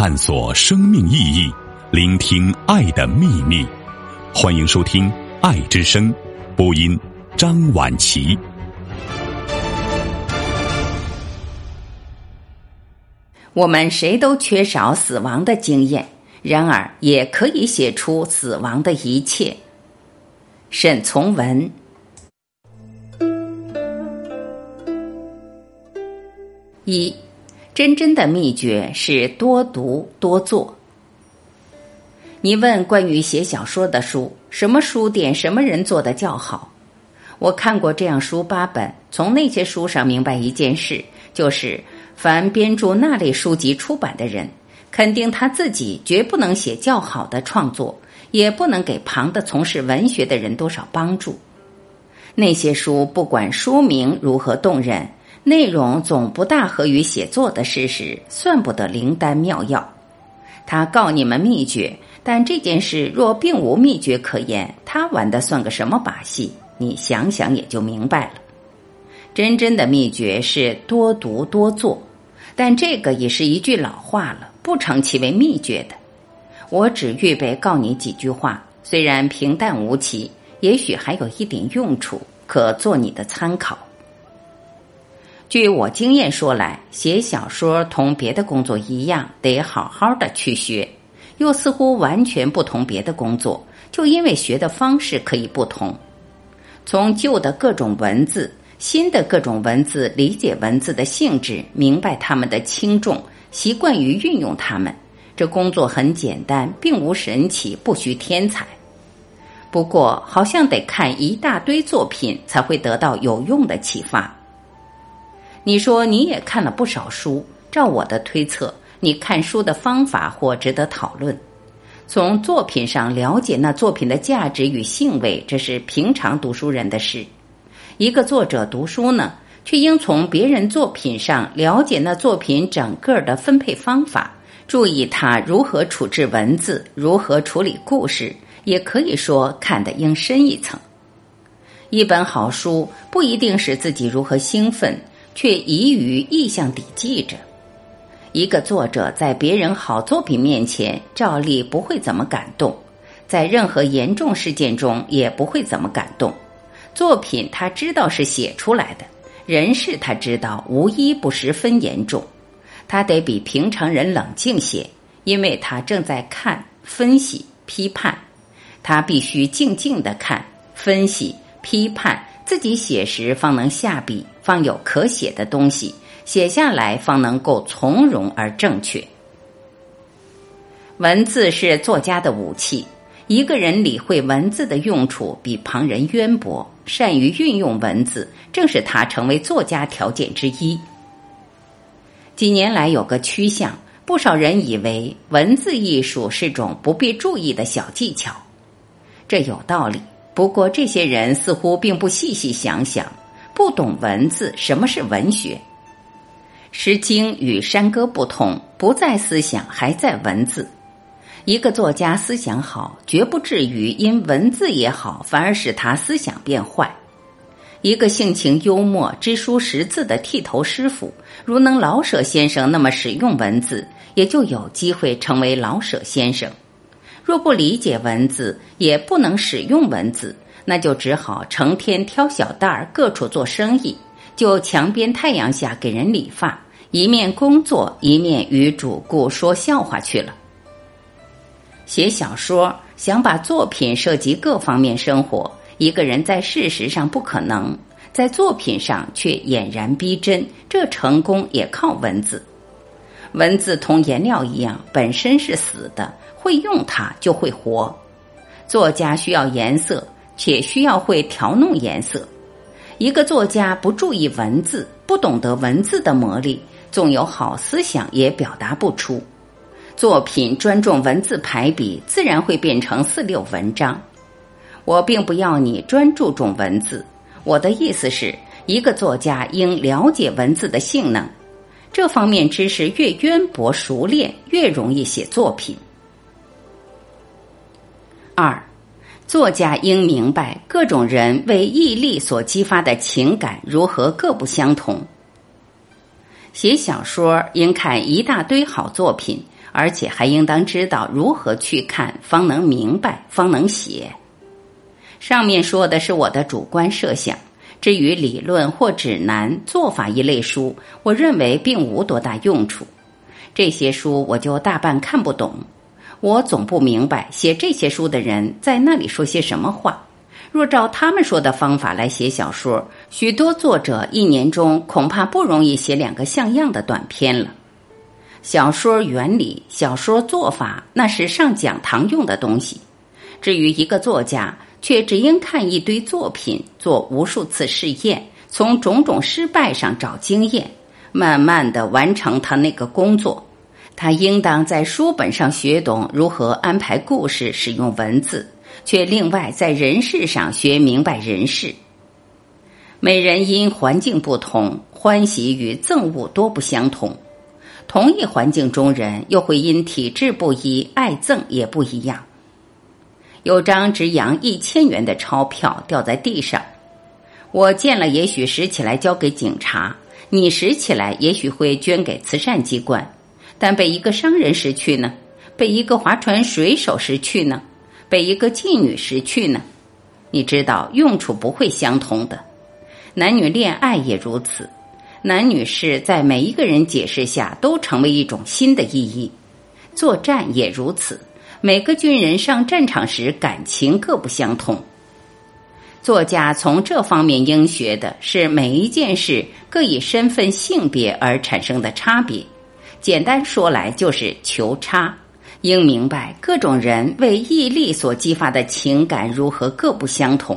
探索生命意义，聆听爱的秘密。欢迎收听《爱之声》，播音张婉琪。我们谁都缺少死亡的经验，然而也可以写出死亡的一切。沈从文。一，真真的秘诀是多读多做。你问关于写小说的书，什么书店、什么人做的较好？我看过这样书八本，从那些书上明白一件事，就是凡编著那类书籍出版的人，肯定他自己绝不能写较好的创作，也不能给旁的从事文学的人多少帮助。那些书不管书名如何动人。内容总不大合于写作的事实，算不得灵丹妙药。他告你们秘诀，但这件事若并无秘诀可言，他玩的算个什么把戏？你想想也就明白了。真真的秘诀是多读多做，但这个也是一句老话了，不成其为秘诀的。我只预备告你几句话，虽然平淡无奇，也许还有一点用处，可做你的参考。据我经验说来，写小说同别的工作一样，得好好的去学，又似乎完全不同别的工作，就因为学的方式可以不同。从旧的各种文字，新的各种文字，理解文字的性质，明白它们的轻重，习惯于运用它们。这工作很简单，并无神奇，不需天才。不过，好像得看一大堆作品，才会得到有用的启发。你说你也看了不少书，照我的推测，你看书的方法或值得讨论。从作品上了解那作品的价值与性味，这是平常读书人的事。一个作者读书呢，却应从别人作品上了解那作品整个的分配方法，注意他如何处置文字，如何处理故事，也可以说看得应深一层。一本好书不一定使自己如何兴奋。却宜于意象底记着。一个作者在别人好作品面前，照例不会怎么感动；在任何严重事件中，也不会怎么感动。作品他知道是写出来的，人事他知道无一不十分严重。他得比平常人冷静些，因为他正在看、分析、批判。他必须静静的看、分析、批判。自己写时方能下笔，方有可写的东西；写下来方能够从容而正确。文字是作家的武器。一个人理会文字的用处，比旁人渊博，善于运用文字，正是他成为作家条件之一。几年来有个趋向，不少人以为文字艺术是种不必注意的小技巧，这有道理。不过，这些人似乎并不细细想想，不懂文字。什么是文学？《诗经》与山歌不同，不在思想，还在文字。一个作家思想好，绝不至于因文字也好，反而使他思想变坏。一个性情幽默、知书识字的剃头师傅，如能老舍先生那么使用文字，也就有机会成为老舍先生。若不理解文字，也不能使用文字，那就只好成天挑小担儿，各处做生意，就墙边太阳下给人理发，一面工作，一面与主顾说笑话去了。写小说，想把作品涉及各方面生活，一个人在事实上不可能，在作品上却俨然逼真，这成功也靠文字。文字同颜料一样，本身是死的。会用它就会活。作家需要颜色，且需要会调弄颜色。一个作家不注意文字，不懂得文字的魔力，纵有好思想也表达不出。作品专重文字排比，自然会变成四六文章。我并不要你专注重文字，我的意思是一个作家应了解文字的性能，这方面知识越渊博熟练，越容易写作品。二，作家应明白各种人为毅力所激发的情感如何各不相同。写小说应看一大堆好作品，而且还应当知道如何去看，方能明白，方能写。上面说的是我的主观设想，至于理论或指南、做法一类书，我认为并无多大用处。这些书我就大半看不懂，我总不明白写这些书的人在那里说些什么话。若照他们说的方法来写小说，许多作者一年中恐怕不容易写两个像样的短篇了。小说原理、小说做法，那是上讲堂用的东西。至于一个作家，却只应看一堆作品，做无数次试验，从种种失败上找经验，慢慢的完成他那个工作。他应当在书本上学懂如何安排故事，使用文字。却另外在人事上学明白人事。每人因环境不同，欢喜与憎恶多不相同。同一环境中人，又会因体质不一，爱憎也不一样。有张值洋一千元的钞票掉在地上，我见了，也许拾起来交给警察；你拾起来，也许会捐给慈善机关。但被一个商人拾去呢？被一个划船水手拾去呢？被一个妓女失去呢？你知道用处不会相同的。男女恋爱也如此，男女是在每一个人解释下都成为一种新的意义。作战也如此，每个军人上战场时感情各不相同。作家从这方面应学的是每一件事各以身份性别而产生的差别。简单说来就是求差。应明白各种人为毅力所激发的情感如何各不相同。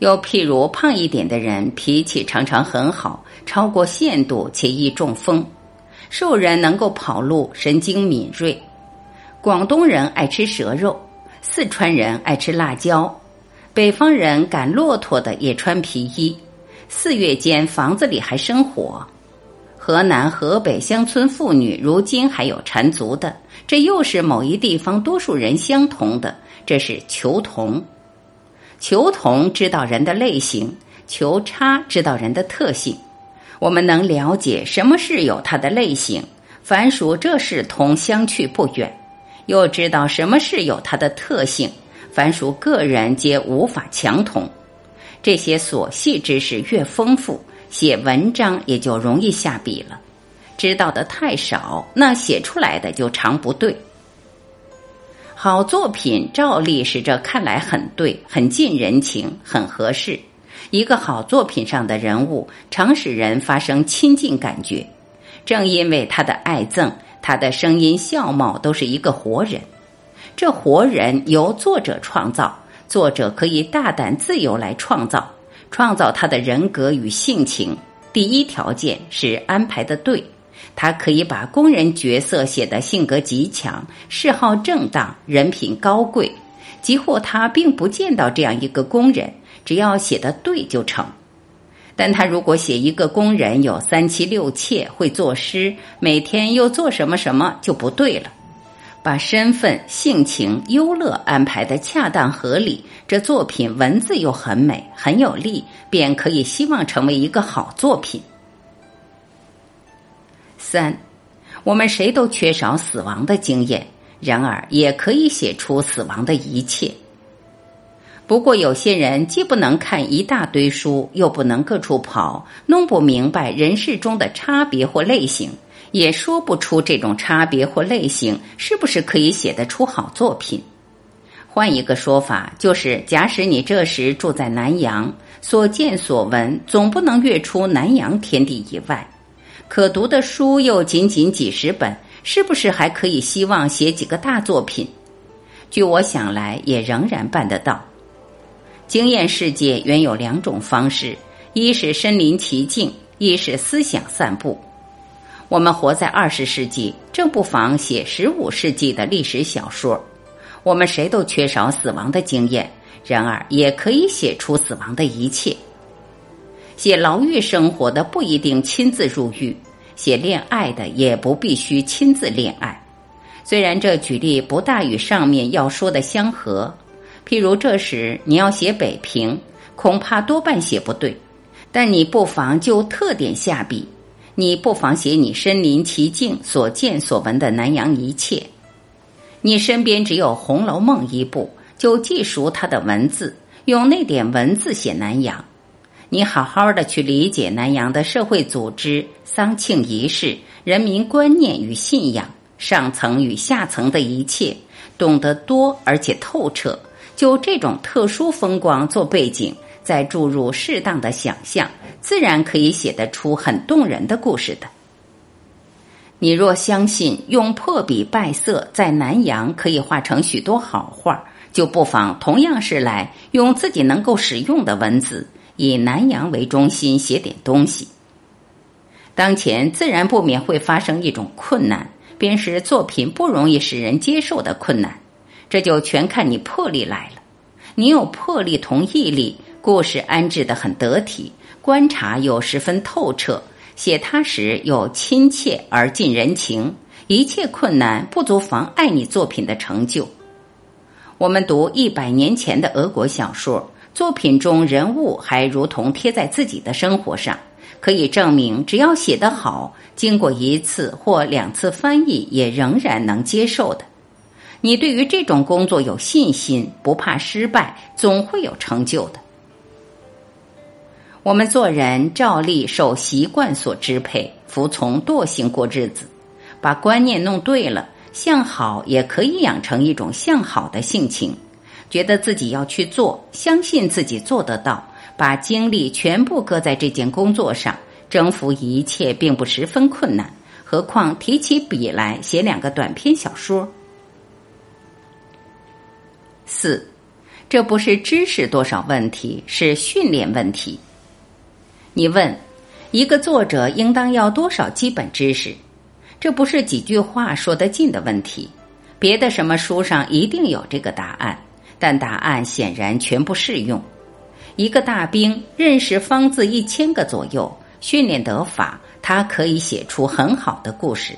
又譬如胖一点的人脾气常常很好，超过限度且易中风；瘦人能够跑路，神经敏锐。广东人爱吃蛇肉，四川人爱吃辣椒，北方人赶骆驼的也穿皮衣。四月间房子里还生火。河南、河北乡村妇女如今还有缠足的，这又是某一地方多数人相同的，这是求同。求同知道人的类型，求差知道人的特性。我们能了解什么事有它的类型，凡属这是同相去不远；又知道什么事有它的特性，凡属个人皆无法强同。这些琐细知识越丰富。写文章也就容易下笔了，知道的太少，那写出来的就常不对。好作品照例是这看来很对，很近人情，很合适。一个好作品上的人物，常使人发生亲近感觉。正因为他的爱憎，他的声音笑貌都是一个活人。这活人由作者创造，作者可以大胆自由来创造。创造他的人格与性情，第一条件是安排的对。他可以把工人角色写得性格极强，嗜好正当，人品高贵。即或他并不见到这样一个工人，只要写得对就成。但他如果写一个工人有三妻六妾，会作诗，每天又做什么什么，就不对了。把身份、性情、优乐安排的恰当合理，这作品文字又很美，很有力，便可以希望成为一个好作品。三，我们谁都缺少死亡的经验，然而也可以写出死亡的一切。不过有些人既不能看一大堆书，又不能各处跑，弄不明白人世中的差别或类型。也说不出这种差别或类型是不是可以写得出好作品。换一个说法，就是假使你这时住在南阳，所见所闻总不能越出南阳天地以外，可读的书又仅仅几十本，是不是还可以希望写几个大作品？据我想来，也仍然办得到。经验世界原有两种方式：一是身临其境，一是思想散步。我们活在二十世纪，正不妨写十五世纪的历史小说。我们谁都缺少死亡的经验，然而也可以写出死亡的一切。写牢狱生活的不一定亲自入狱，写恋爱的也不必须亲自恋爱。虽然这举例不大与上面要说的相合，譬如这时你要写北平，恐怕多半写不对，但你不妨就特点下笔。你不妨写你身临其境所见所闻的南洋一切。你身边只有《红楼梦》一部，就记熟它的文字，用那点文字写南洋。你好好的去理解南洋的社会组织、丧庆仪式、人民观念与信仰、上层与下层的一切，懂得多而且透彻。就这种特殊风光做背景，再注入适当的想象，自然可以写得出很动人的故事的。你若相信用破笔败色在南洋可以画成许多好画，就不妨同样是来用自己能够使用的文字。以南阳为中心写点东西。当前自然不免会发生一种困难，便是作品不容易使人接受的困难。这就全看你魄力来了。你有魄力同毅力，故事安置的很得体，观察又十分透彻，写它时又亲切而近人情。一切困难不足妨碍你作品的成就。我们读一百年前的俄国小说。作品中人物还如同贴在自己的生活上，可以证明，只要写得好，经过一次或两次翻译，也仍然能接受的。你对于这种工作有信心，不怕失败，总会有成就的。我们做人照例受习惯所支配，服从惰性过日子，把观念弄对了，向好也可以养成一种向好的性情。觉得自己要去做，相信自己做得到，把精力全部搁在这件工作上，征服一切并不十分困难。何况提起笔来写两个短篇小说。四，这不是知识多少问题，是训练问题。你问一个作者应当要多少基本知识？这不是几句话说得尽的问题。别的什么书上一定有这个答案。但答案显然全不适用。一个大兵认识方字一千个左右，训练得法，他可以写出很好的故事。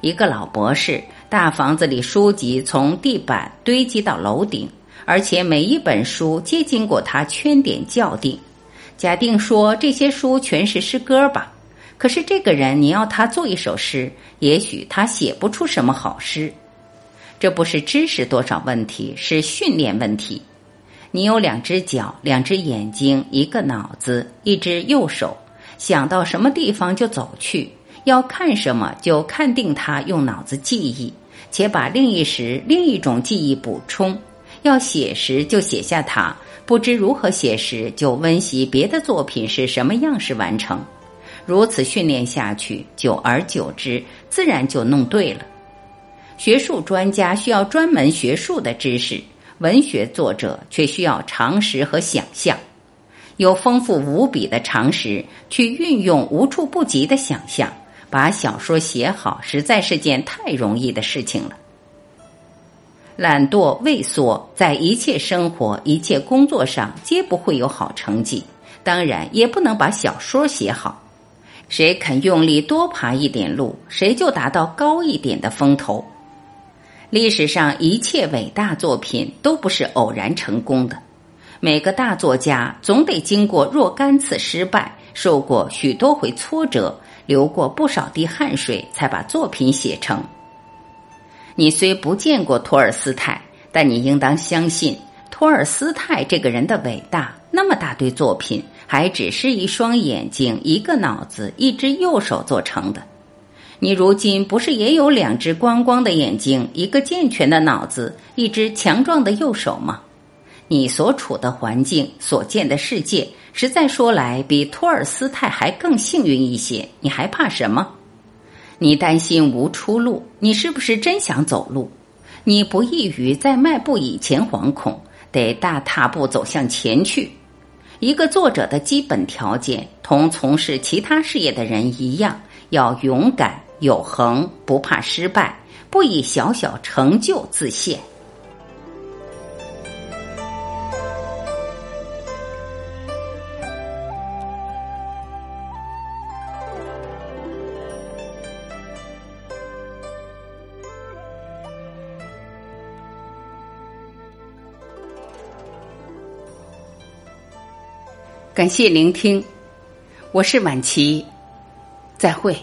一个老博士，大房子里书籍从地板堆积到楼顶，而且每一本书皆经过他圈点校订。假定说这些书全是诗歌吧，可是这个人你要他做一首诗，也许他写不出什么好诗。这不是知识多少问题，是训练问题。你有两只脚、两只眼睛、一个脑子、一只右手，想到什么地方就走去，要看什么就看定它，用脑子记忆，且把另一时另一种记忆补充。要写时就写下它，不知如何写时就温习别的作品是什么样式完成。如此训练下去，久而久之，自然就弄对了。学术专家需要专门学术的知识，文学作者却需要常识和想象，有丰富无比的常识去运用无处不及的想象，把小说写好，实在是件太容易的事情了。懒惰畏缩，在一切生活、一切工作上皆不会有好成绩，当然也不能把小说写好。谁肯用力多爬一点路，谁就达到高一点的风头。历史上一切伟大作品都不是偶然成功的，每个大作家总得经过若干次失败，受过许多回挫折，流过不少滴汗水，才把作品写成。你虽不见过托尔斯泰，但你应当相信托尔斯泰这个人的伟大。那么大堆作品，还只是一双眼睛、一个脑子、一只右手做成的。你如今不是也有两只光光的眼睛，一个健全的脑子，一只强壮的右手吗？你所处的环境，所见的世界，实在说来，比托尔斯泰还更幸运一些。你还怕什么？你担心无出路？你是不是真想走路？你不易于在迈步以前惶恐，得大踏步走向前去。一个作者的基本条件，同从事其他事业的人一样，要勇敢。有恒，不怕失败，不以小小成就自限。感谢聆听，我是晚琪。再会。